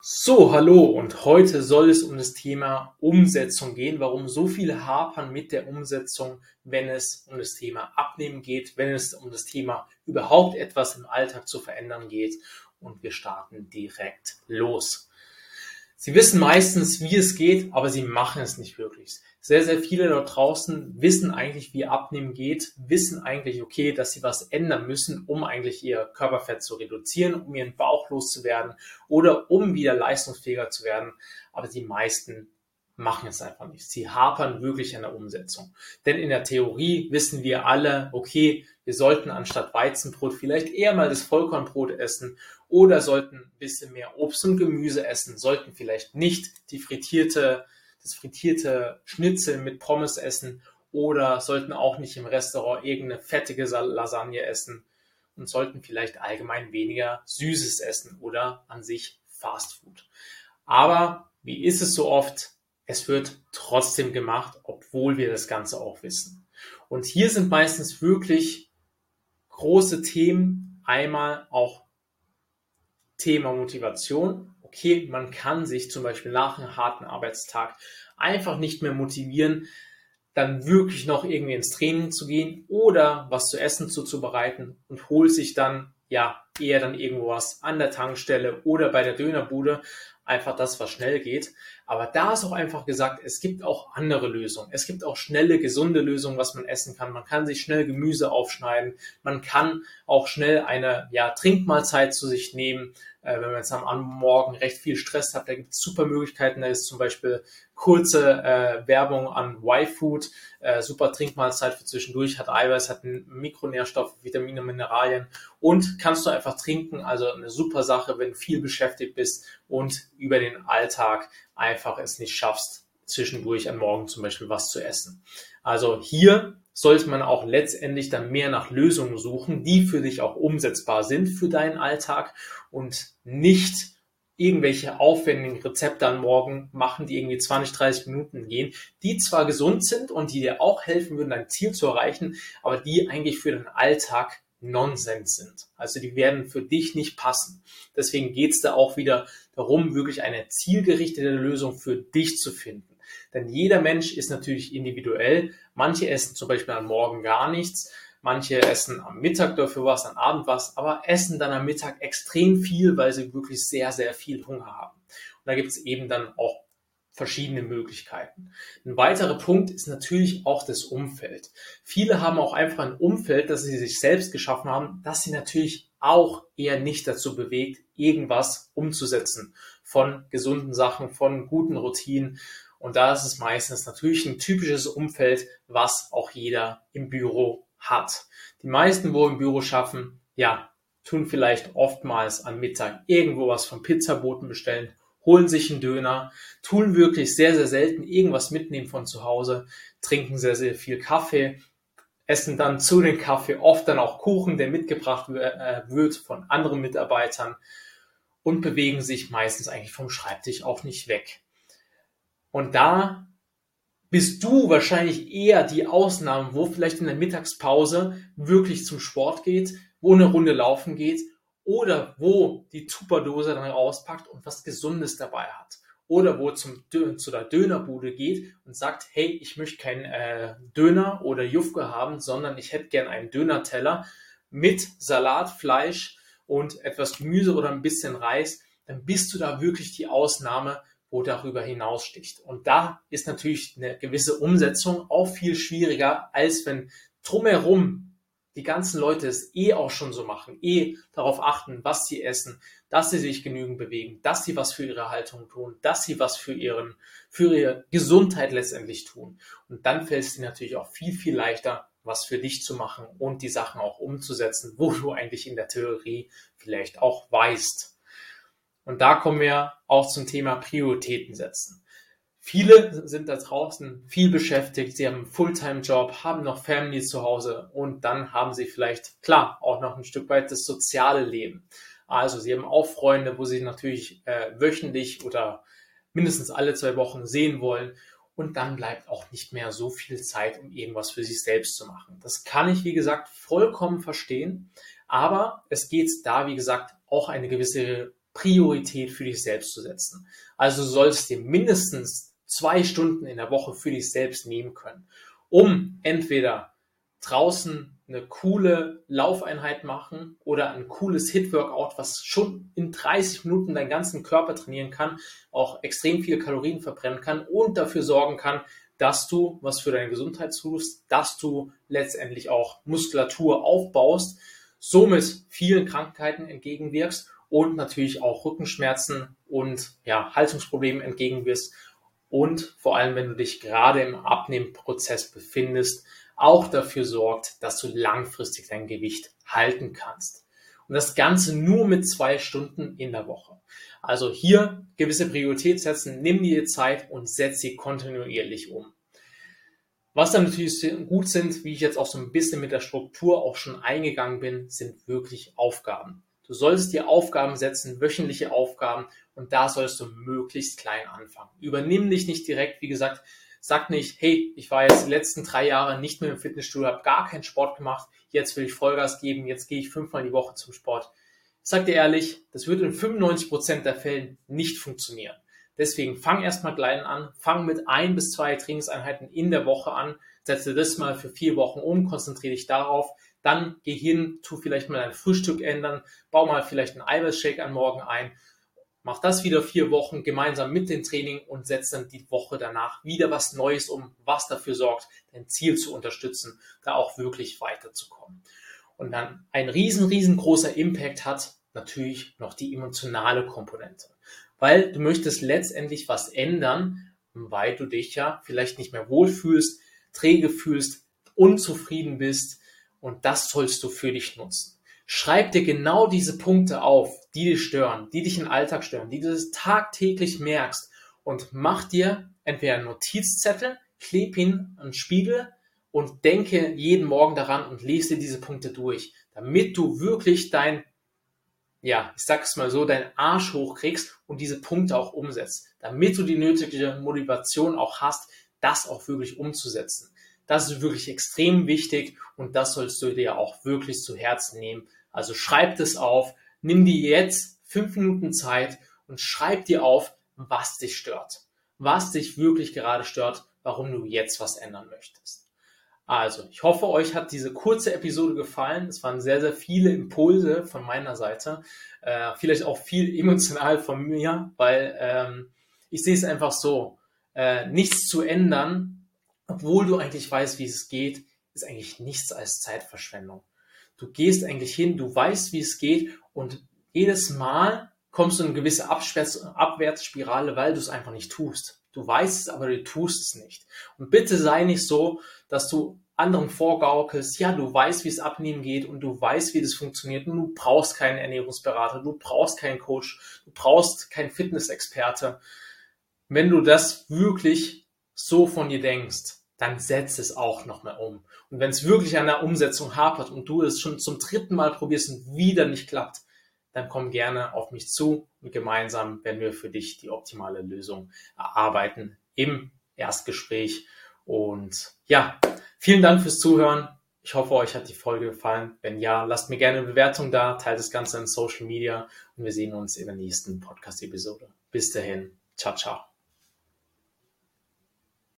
So, hallo und heute soll es um das Thema Umsetzung gehen, warum so viele hapern mit der Umsetzung, wenn es um das Thema Abnehmen geht, wenn es um das Thema überhaupt etwas im Alltag zu verändern geht und wir starten direkt los. Sie wissen meistens, wie es geht, aber sie machen es nicht wirklich. Sehr, sehr viele dort draußen wissen eigentlich, wie Abnehmen geht, wissen eigentlich, okay, dass sie was ändern müssen, um eigentlich ihr Körperfett zu reduzieren, um ihren Bauch loszuwerden oder um wieder leistungsfähiger zu werden. Aber die meisten machen es einfach nicht. Sie hapern wirklich an der Umsetzung. Denn in der Theorie wissen wir alle, okay, wir sollten anstatt Weizenbrot vielleicht eher mal das Vollkornbrot essen oder sollten ein bisschen mehr Obst und Gemüse essen, sollten vielleicht nicht die frittierte, das frittierte Schnitzel mit Pommes essen oder sollten auch nicht im Restaurant irgendeine fettige Lasagne essen und sollten vielleicht allgemein weniger Süßes essen oder an sich Fast Food. Aber wie ist es so oft? es wird trotzdem gemacht, obwohl wir das Ganze auch wissen. Und hier sind meistens wirklich große Themen. Einmal auch Thema Motivation. Okay, man kann sich zum Beispiel nach einem harten Arbeitstag einfach nicht mehr motivieren, dann wirklich noch irgendwie ins Training zu gehen oder was zu essen zuzubereiten und holt sich dann ja eher dann irgendwo was an der Tankstelle oder bei der Dönerbude, einfach das, was schnell geht. Aber da ist auch einfach gesagt, es gibt auch andere Lösungen. Es gibt auch schnelle, gesunde Lösungen, was man essen kann. Man kann sich schnell Gemüse aufschneiden. Man kann auch schnell eine ja, Trinkmahlzeit zu sich nehmen. Äh, wenn man jetzt am Morgen recht viel Stress hat, da gibt es super Möglichkeiten. Da ist zum Beispiel kurze äh, Werbung an Y-Food. Äh, super Trinkmahlzeit für zwischendurch, hat Eiweiß, hat Mikronährstoffe, Vitamine, Mineralien und kannst du einfach trinken. Also eine super Sache, wenn du viel beschäftigt bist und über den Alltag einfach es nicht schaffst, zwischendurch am Morgen zum Beispiel was zu essen. Also hier sollte man auch letztendlich dann mehr nach Lösungen suchen, die für dich auch umsetzbar sind für deinen Alltag und nicht irgendwelche aufwendigen Rezepte am Morgen machen, die irgendwie 20, 30 Minuten gehen, die zwar gesund sind und die dir auch helfen würden, dein Ziel zu erreichen, aber die eigentlich für den Alltag Nonsens sind. Also die werden für dich nicht passen. Deswegen geht es da auch wieder darum, wirklich eine zielgerichtete Lösung für dich zu finden. Denn jeder Mensch ist natürlich individuell. Manche essen zum Beispiel am Morgen gar nichts, manche essen am Mittag dafür was, am Abend was, aber essen dann am Mittag extrem viel, weil sie wirklich sehr, sehr viel Hunger haben. Und da gibt es eben dann auch verschiedene Möglichkeiten. Ein weiterer Punkt ist natürlich auch das Umfeld. Viele haben auch einfach ein Umfeld, das sie sich selbst geschaffen haben, das sie natürlich auch eher nicht dazu bewegt, irgendwas umzusetzen von gesunden Sachen, von guten Routinen. Und da ist es meistens natürlich ein typisches Umfeld, was auch jeder im Büro hat. Die meisten, wo im Büro schaffen, ja, tun vielleicht oftmals am Mittag irgendwo was vom Pizzaboten bestellen holen sich einen Döner, tun wirklich sehr, sehr selten irgendwas mitnehmen von zu Hause, trinken sehr, sehr viel Kaffee, essen dann zu den Kaffee oft dann auch Kuchen, der mitgebracht äh, wird von anderen Mitarbeitern und bewegen sich meistens eigentlich vom Schreibtisch auch nicht weg. Und da bist du wahrscheinlich eher die Ausnahme, wo vielleicht in der Mittagspause wirklich zum Sport geht, wo eine Runde laufen geht oder wo die Tupperdose dann rauspackt und was Gesundes dabei hat. Oder wo zum zu der Dönerbude geht und sagt, hey, ich möchte keinen äh, Döner oder Jufke haben, sondern ich hätte gern einen Dönerteller mit Salat, Fleisch und etwas Gemüse oder ein bisschen Reis, dann bist du da wirklich die Ausnahme, wo darüber hinaussticht. Und da ist natürlich eine gewisse Umsetzung auch viel schwieriger, als wenn drumherum die ganzen Leute es eh auch schon so machen, eh darauf achten, was sie essen, dass sie sich genügend bewegen, dass sie was für ihre Haltung tun, dass sie was für ihren, für ihre Gesundheit letztendlich tun. Und dann fällt es dir natürlich auch viel, viel leichter, was für dich zu machen und die Sachen auch umzusetzen, wo du eigentlich in der Theorie vielleicht auch weißt. Und da kommen wir auch zum Thema Prioritäten setzen. Viele sind da draußen viel beschäftigt, sie haben einen Fulltime-Job, haben noch Family zu Hause und dann haben sie vielleicht, klar, auch noch ein Stück weit das soziale Leben. Also sie haben auch Freunde, wo sie natürlich äh, wöchentlich oder mindestens alle zwei Wochen sehen wollen und dann bleibt auch nicht mehr so viel Zeit, um irgendwas für sich selbst zu machen. Das kann ich, wie gesagt, vollkommen verstehen, aber es geht da, wie gesagt, auch eine gewisse Priorität für dich selbst zu setzen. Also du solltest dir mindestens zwei Stunden in der Woche für dich selbst nehmen können, um entweder draußen eine coole Laufeinheit machen oder ein cooles Hit-Workout, was schon in 30 Minuten deinen ganzen Körper trainieren kann, auch extrem viele Kalorien verbrennen kann und dafür sorgen kann, dass du was für deine Gesundheit tust, dass du letztendlich auch Muskulatur aufbaust, somit vielen Krankheiten entgegenwirkst und natürlich auch Rückenschmerzen und ja, Haltungsproblemen entgegenwirkst und vor allem, wenn du dich gerade im Abnehmprozess befindest, auch dafür sorgt, dass du langfristig dein Gewicht halten kannst. Und das Ganze nur mit zwei Stunden in der Woche. Also hier gewisse Priorität setzen, nimm dir Zeit und setz sie kontinuierlich um. Was dann natürlich gut sind, wie ich jetzt auch so ein bisschen mit der Struktur auch schon eingegangen bin, sind wirklich Aufgaben. Du solltest dir Aufgaben setzen, wöchentliche Aufgaben und da sollst du möglichst klein anfangen. Übernimm dich nicht direkt, wie gesagt, Sag nicht, hey, ich war jetzt die letzten drei Jahre nicht mehr im Fitnessstudio, habe gar keinen Sport gemacht, jetzt will ich Vollgas geben, jetzt gehe ich fünfmal die Woche zum Sport. Sag dir ehrlich, das wird in 95 Prozent der Fällen nicht funktionieren. Deswegen fang erstmal klein an, fang mit ein bis zwei Trainingseinheiten in der Woche an, setze das mal für vier Wochen um, konzentriere dich darauf, dann geh hin, tu vielleicht mal dein Frühstück ändern, bau mal vielleicht einen Eiweißshake am Morgen ein Mach das wieder vier Wochen gemeinsam mit dem Training und setz dann die Woche danach wieder was Neues um, was dafür sorgt, dein Ziel zu unterstützen, da auch wirklich weiterzukommen. Und dann ein riesen, riesengroßer Impact hat natürlich noch die emotionale Komponente. Weil du möchtest letztendlich was ändern, weil du dich ja vielleicht nicht mehr wohlfühlst, träge fühlst, unzufrieden bist und das sollst du für dich nutzen. Schreib dir genau diese Punkte auf, die dich stören, die dich im Alltag stören, die du tagtäglich merkst und mach dir entweder einen Notizzettel, kleb ihn an den Spiegel und denke jeden Morgen daran und lese diese Punkte durch, damit du wirklich dein, ja, ich sag's mal so, deinen Arsch hochkriegst und diese Punkte auch umsetzt, damit du die nötige Motivation auch hast, das auch wirklich umzusetzen. Das ist wirklich extrem wichtig und das sollst du dir auch wirklich zu Herzen nehmen, also schreib das auf, nimm dir jetzt fünf Minuten Zeit und schreib dir auf, was dich stört. Was dich wirklich gerade stört, warum du jetzt was ändern möchtest. Also, ich hoffe, euch hat diese kurze Episode gefallen. Es waren sehr, sehr viele Impulse von meiner Seite. Äh, vielleicht auch viel emotional von mir, weil ähm, ich sehe es einfach so. Äh, nichts zu ändern, obwohl du eigentlich weißt, wie es geht, ist eigentlich nichts als Zeitverschwendung. Du gehst eigentlich hin, du weißt, wie es geht und jedes Mal kommst du in eine gewisse Abwärts Abwärtsspirale, weil du es einfach nicht tust. Du weißt es, aber du tust es nicht. Und bitte sei nicht so, dass du anderen vorgaukelst, ja, du weißt, wie es abnehmen geht und du weißt, wie das funktioniert und du brauchst keinen Ernährungsberater, du brauchst keinen Coach, du brauchst keinen Fitnessexperte. Wenn du das wirklich so von dir denkst, dann setz es auch nochmal um. Und wenn es wirklich an der Umsetzung hapert und du es schon zum dritten Mal probierst und wieder nicht klappt, dann komm gerne auf mich zu und gemeinsam werden wir für dich die optimale Lösung erarbeiten im Erstgespräch. Und ja, vielen Dank fürs Zuhören. Ich hoffe, euch hat die Folge gefallen. Wenn ja, lasst mir gerne eine Bewertung da, teilt das Ganze in Social Media und wir sehen uns in der nächsten Podcast-Episode. Bis dahin, ciao, ciao.